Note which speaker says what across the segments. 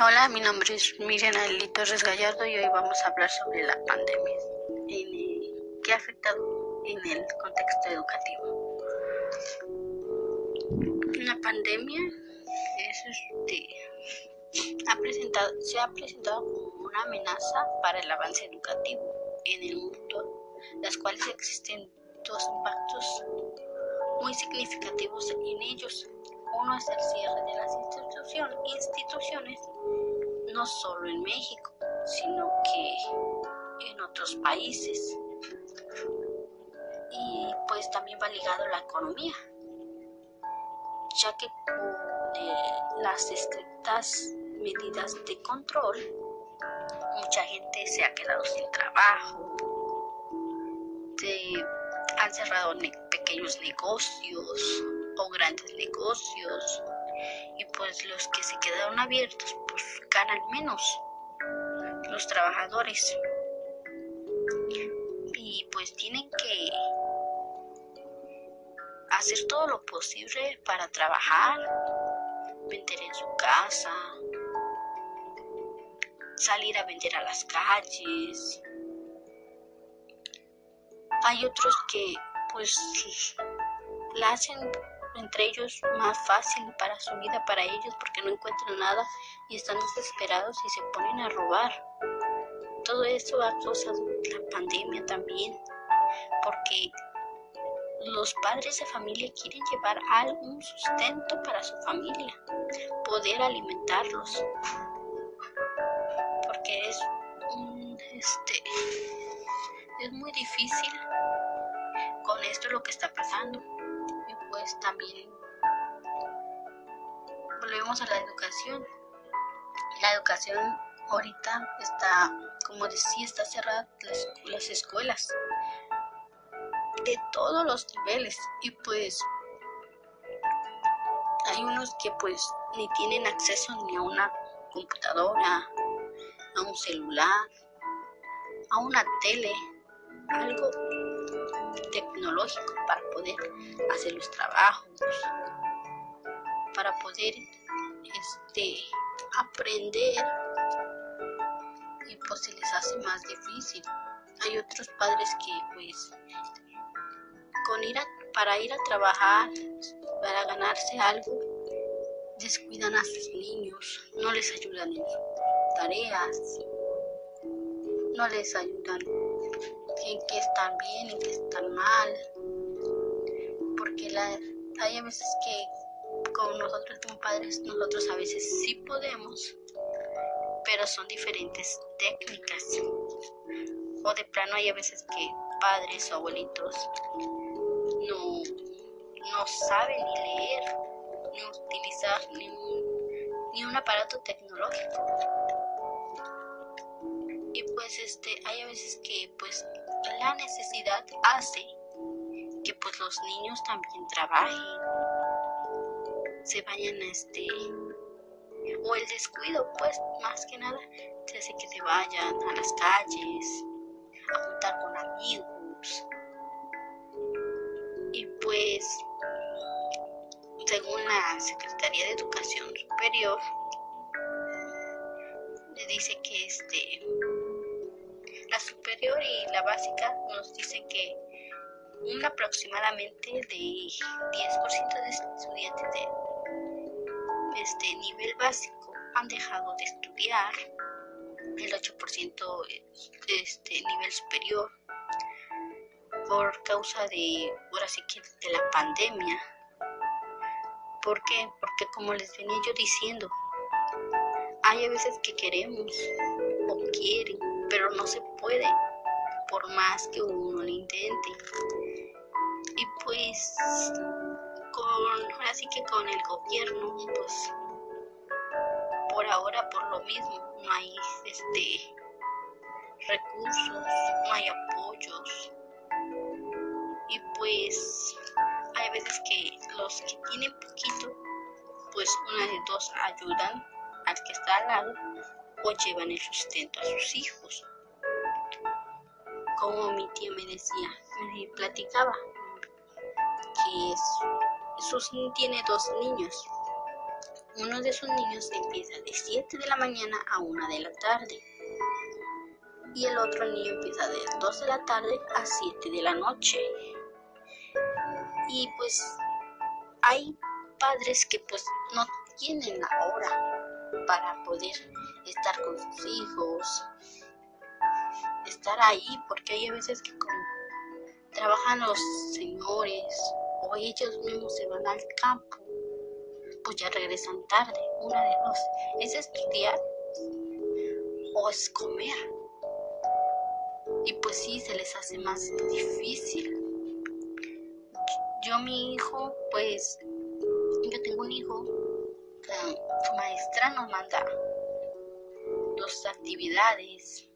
Speaker 1: Hola, mi nombre es Miriam Alito Torres Gallardo y hoy vamos a hablar sobre la pandemia en que ha afectado en el contexto educativo. La pandemia es, este, ha presentado, se ha presentado como una amenaza para el avance educativo en el mundo, las cuales existen dos impactos muy significativos en ellos. Uno es el cierre de las instituciones, no solo en México, sino que en otros países. Y pues también va ligado a la economía, ya que con las estrictas medidas de control, mucha gente se ha quedado sin trabajo, se han cerrado pequeños negocios o grandes negocios y pues los que se quedaron abiertos pues ganan menos los trabajadores y pues tienen que hacer todo lo posible para trabajar, vender en su casa, salir a vender a las calles. Hay otros que pues la hacen entre ellos más fácil para su vida, para ellos, porque no encuentran nada y están desesperados y se ponen a robar. Todo eso ha causado la pandemia también, porque los padres de familia quieren llevar algún sustento para su familia, poder alimentarlos, porque es, este, es muy difícil con esto lo que está pasando. Pues también volvemos a la educación. La educación ahorita está, como decía, está cerrada las escuelas de todos los niveles y pues hay unos que pues ni tienen acceso ni a una computadora, a un celular, a una tele, algo tecnológico para poder hacer los trabajos, para poder este, aprender y pues se les hace más difícil. Hay otros padres que pues con ir a, para ir a trabajar, para ganarse algo, descuidan a sus niños, no les ayudan en sus tareas, no les ayudan en qué están bien, en qué están mal. Porque la, hay a veces que con nosotros como padres, nosotros a veces sí podemos, pero son diferentes técnicas. O de plano hay a veces que padres o abuelitos no, no saben ni leer, ni utilizar ni ni un aparato tecnológico pues este hay a veces que pues la necesidad hace que pues los niños también trabajen se vayan a este o el descuido pues más que nada se hace que se vayan a las calles a juntar con amigos. Y pues según la Secretaría de Educación Superior le dice que este la superior y la básica nos dicen que un aproximadamente de 10% de estudiantes de este nivel básico han dejado de estudiar, el 8% de este nivel superior por causa de ahora sí que de la pandemia. ¿Por qué? Porque como les venía yo diciendo, hay a veces que queremos o quieren pero no se puede por más que uno lo intente. Y pues con ahora que con el gobierno pues por ahora por lo mismo no hay este recursos, no hay apoyos. Y pues hay veces que los que tienen poquito pues una de dos ayudan al que está al lado o llevan el sustento a sus hijos. Como mi tía me decía, me platicaba que sus, tiene dos niños uno de sus niños empieza de 7 de la mañana a 1 de la tarde y el otro niño empieza de 2 de la tarde a 7 de la noche. Y pues hay padres que pues no tienen la hora para poder estar con sus hijos, estar ahí, porque hay veces que como trabajan los señores o ellos mismos se van al campo, pues ya regresan tarde, una de dos, es estudiar o es comer. Y pues sí, se les hace más difícil. Yo, mi hijo, pues, yo tengo un hijo, su maestra nos manda las actividades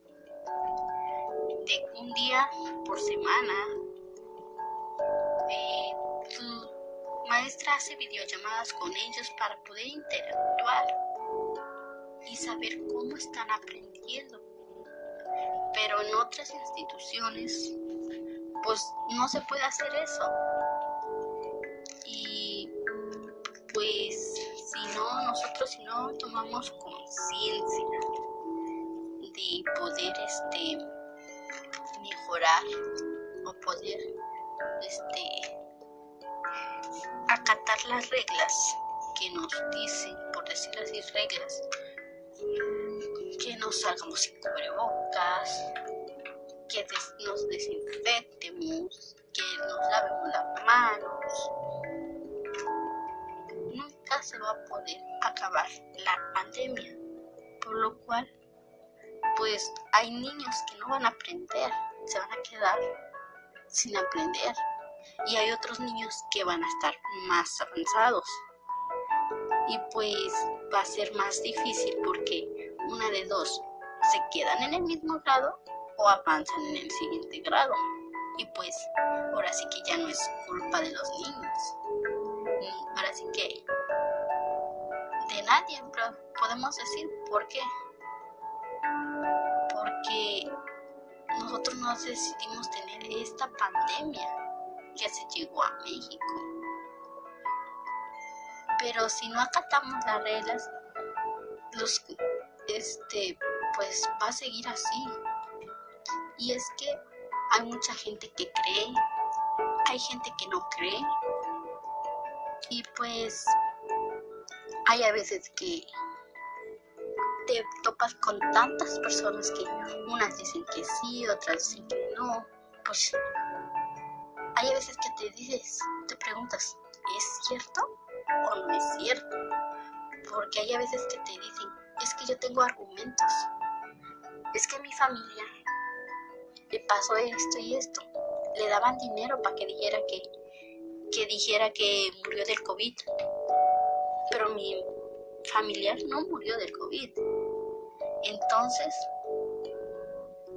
Speaker 1: de un día por semana. Eh, su maestra hace videollamadas con ellos para poder interactuar y saber cómo están aprendiendo. Pero en otras instituciones, pues no se puede hacer eso. Y pues si no, nosotros si no tomamos conciencia de poder este mejorar o poder este acatar las reglas que nos dicen, por decir así, reglas, que nos salgamos sin cubrebocas, que nos desinfectemos, que nos lavemos las manos. Se va a poder acabar la pandemia, por lo cual pues hay niños que no van a aprender, se van a quedar sin aprender. Y hay otros niños que van a estar más avanzados. Y pues va a ser más difícil porque una de dos se quedan en el mismo grado o avanzan en el siguiente grado. Y pues ahora sí que ya no es culpa de los niños. Ahora sí que de nadie, podemos decir por qué porque nosotros no decidimos tener esta pandemia que se llegó a México. Pero si no acatamos las reglas, los, este, pues va a seguir así. Y es que hay mucha gente que cree, hay gente que no cree. Y pues hay a veces que te topas con tantas personas que unas dicen que sí, otras dicen que no, pues hay veces que te dices, te preguntas, ¿es cierto o no es cierto? Porque hay a veces que te dicen, es que yo tengo argumentos, es que mi familia le pasó esto y esto, le daban dinero para que dijera que, que dijera que murió del COVID, pero mi familiar no murió del COVID. Entonces,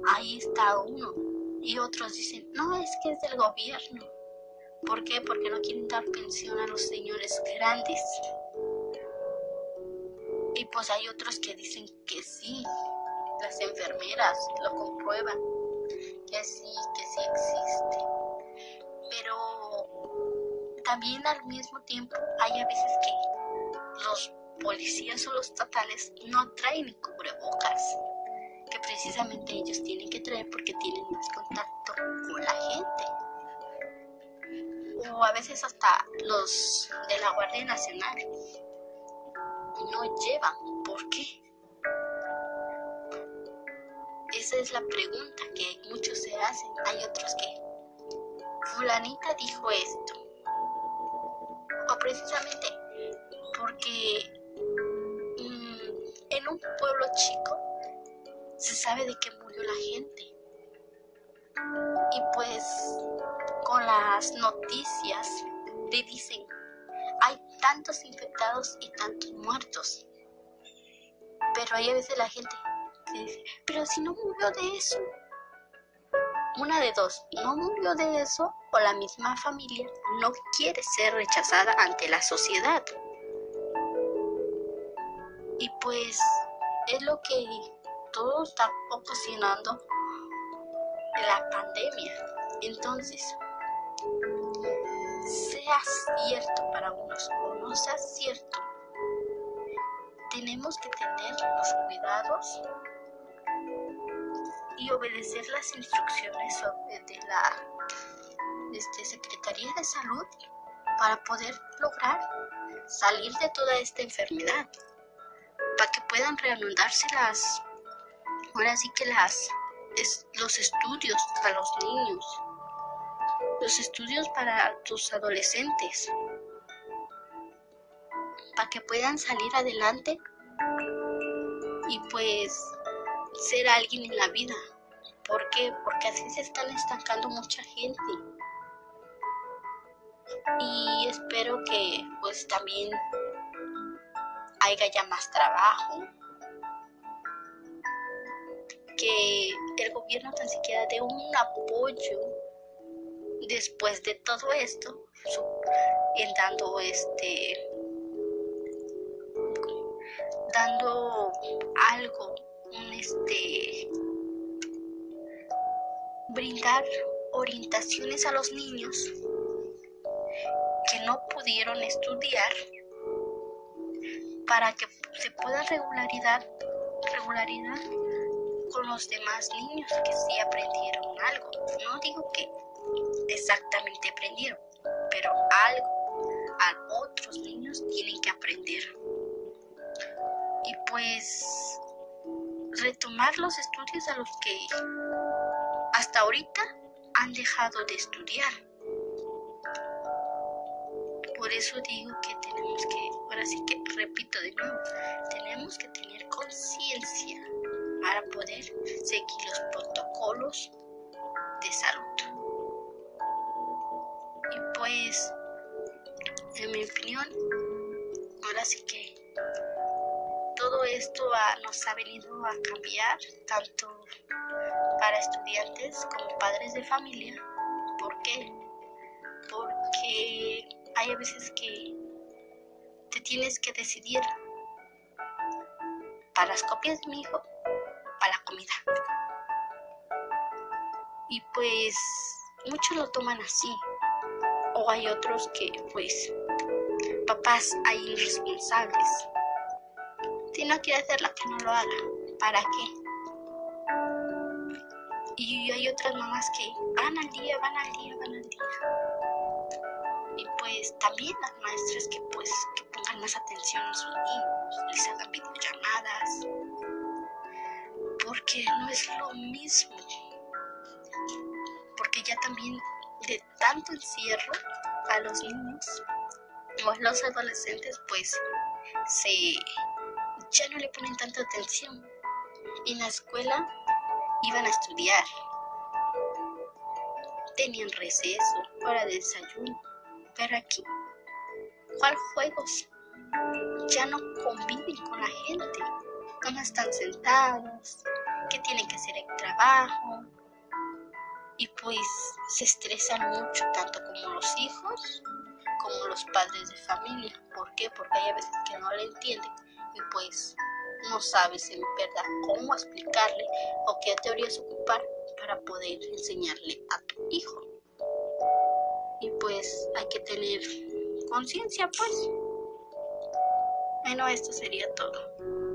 Speaker 1: ahí está uno. Y otros dicen, no, es que es del gobierno. ¿Por qué? Porque no quieren dar pensión a los señores grandes. Y pues hay otros que dicen que sí, las enfermeras lo comprueban, que sí, que sí existe. Pero también al mismo tiempo hay a veces que los policías o los estatales no traen cubrebocas, que precisamente ellos tienen que traer porque tienen más contacto con la gente. O a veces hasta los de la Guardia Nacional no llevan. ¿Por qué? Esa es la pregunta que muchos se hacen. Hay otros que, fulanita dijo esto. O precisamente porque en un pueblo chico se sabe de que murió la gente. Y pues con las noticias le dicen, hay tantos infectados y tantos muertos. Pero hay a veces la gente que dice, pero si no murió de eso. Una de dos, no murió de eso o la misma familia no quiere ser rechazada ante la sociedad. Y pues es lo que todo está ocasionando la pandemia. Entonces, sea cierto para unos o no sea cierto, tenemos que tener los cuidados y obedecer las instrucciones de la este, Secretaría de Salud para poder lograr salir de toda esta enfermedad, para que puedan reanudarse las, ahora sí que las, los estudios para los niños, los estudios para tus adolescentes, para que puedan salir adelante y pues ser alguien en la vida. ¿Por qué? Porque así se están estancando mucha gente. Y espero que pues también haya ya más trabajo. Que el gobierno tan siquiera dé un apoyo después de todo esto, en dando este dando algo, un este brindar orientaciones a los niños que no pudieron estudiar para que se pueda regularidad, regularidad con los demás niños que sí aprendieron algo. No digo que exactamente aprendieron, pero algo a otros niños tienen que aprender. Y pues retomar los estudios a los que hasta ahorita han dejado de estudiar. Por eso digo que tenemos que, ahora sí que repito de nuevo, tenemos que tener conciencia para poder seguir los protocolos de salud. Y pues, en mi opinión, ahora sí que todo esto nos ha venido a cambiar tanto para estudiantes como padres de familia. ¿Por qué? Porque hay veces que te tienes que decidir para las copias de mi hijo, para la comida. Y pues muchos lo toman así. O hay otros que pues papás hay irresponsables si no quiere hacerlo, que no lo haga. ¿Para qué? Y hay otras mamás que van al día, van al día, van al día. Y pues también las maestras que pues que pongan más atención a sus niños, les hagan videollamadas. Porque no es lo mismo. Porque ya también de tanto encierro a los niños o los adolescentes pues se ya no le ponen tanta atención. En la escuela iban a estudiar. Tenían receso, hora de desayuno. Pero aquí, ¿cuál juegos? Ya no conviven con la gente. No están sentados, que tienen que hacer el trabajo. Y pues se estresan mucho, tanto como los hijos como los padres de familia. ¿Por qué? Porque hay veces que no le entienden y pues no sabes en verdad cómo explicarle o qué teorías ocupar para poder enseñarle a tu hijo. Y pues hay que tener conciencia, pues. Bueno, esto sería todo.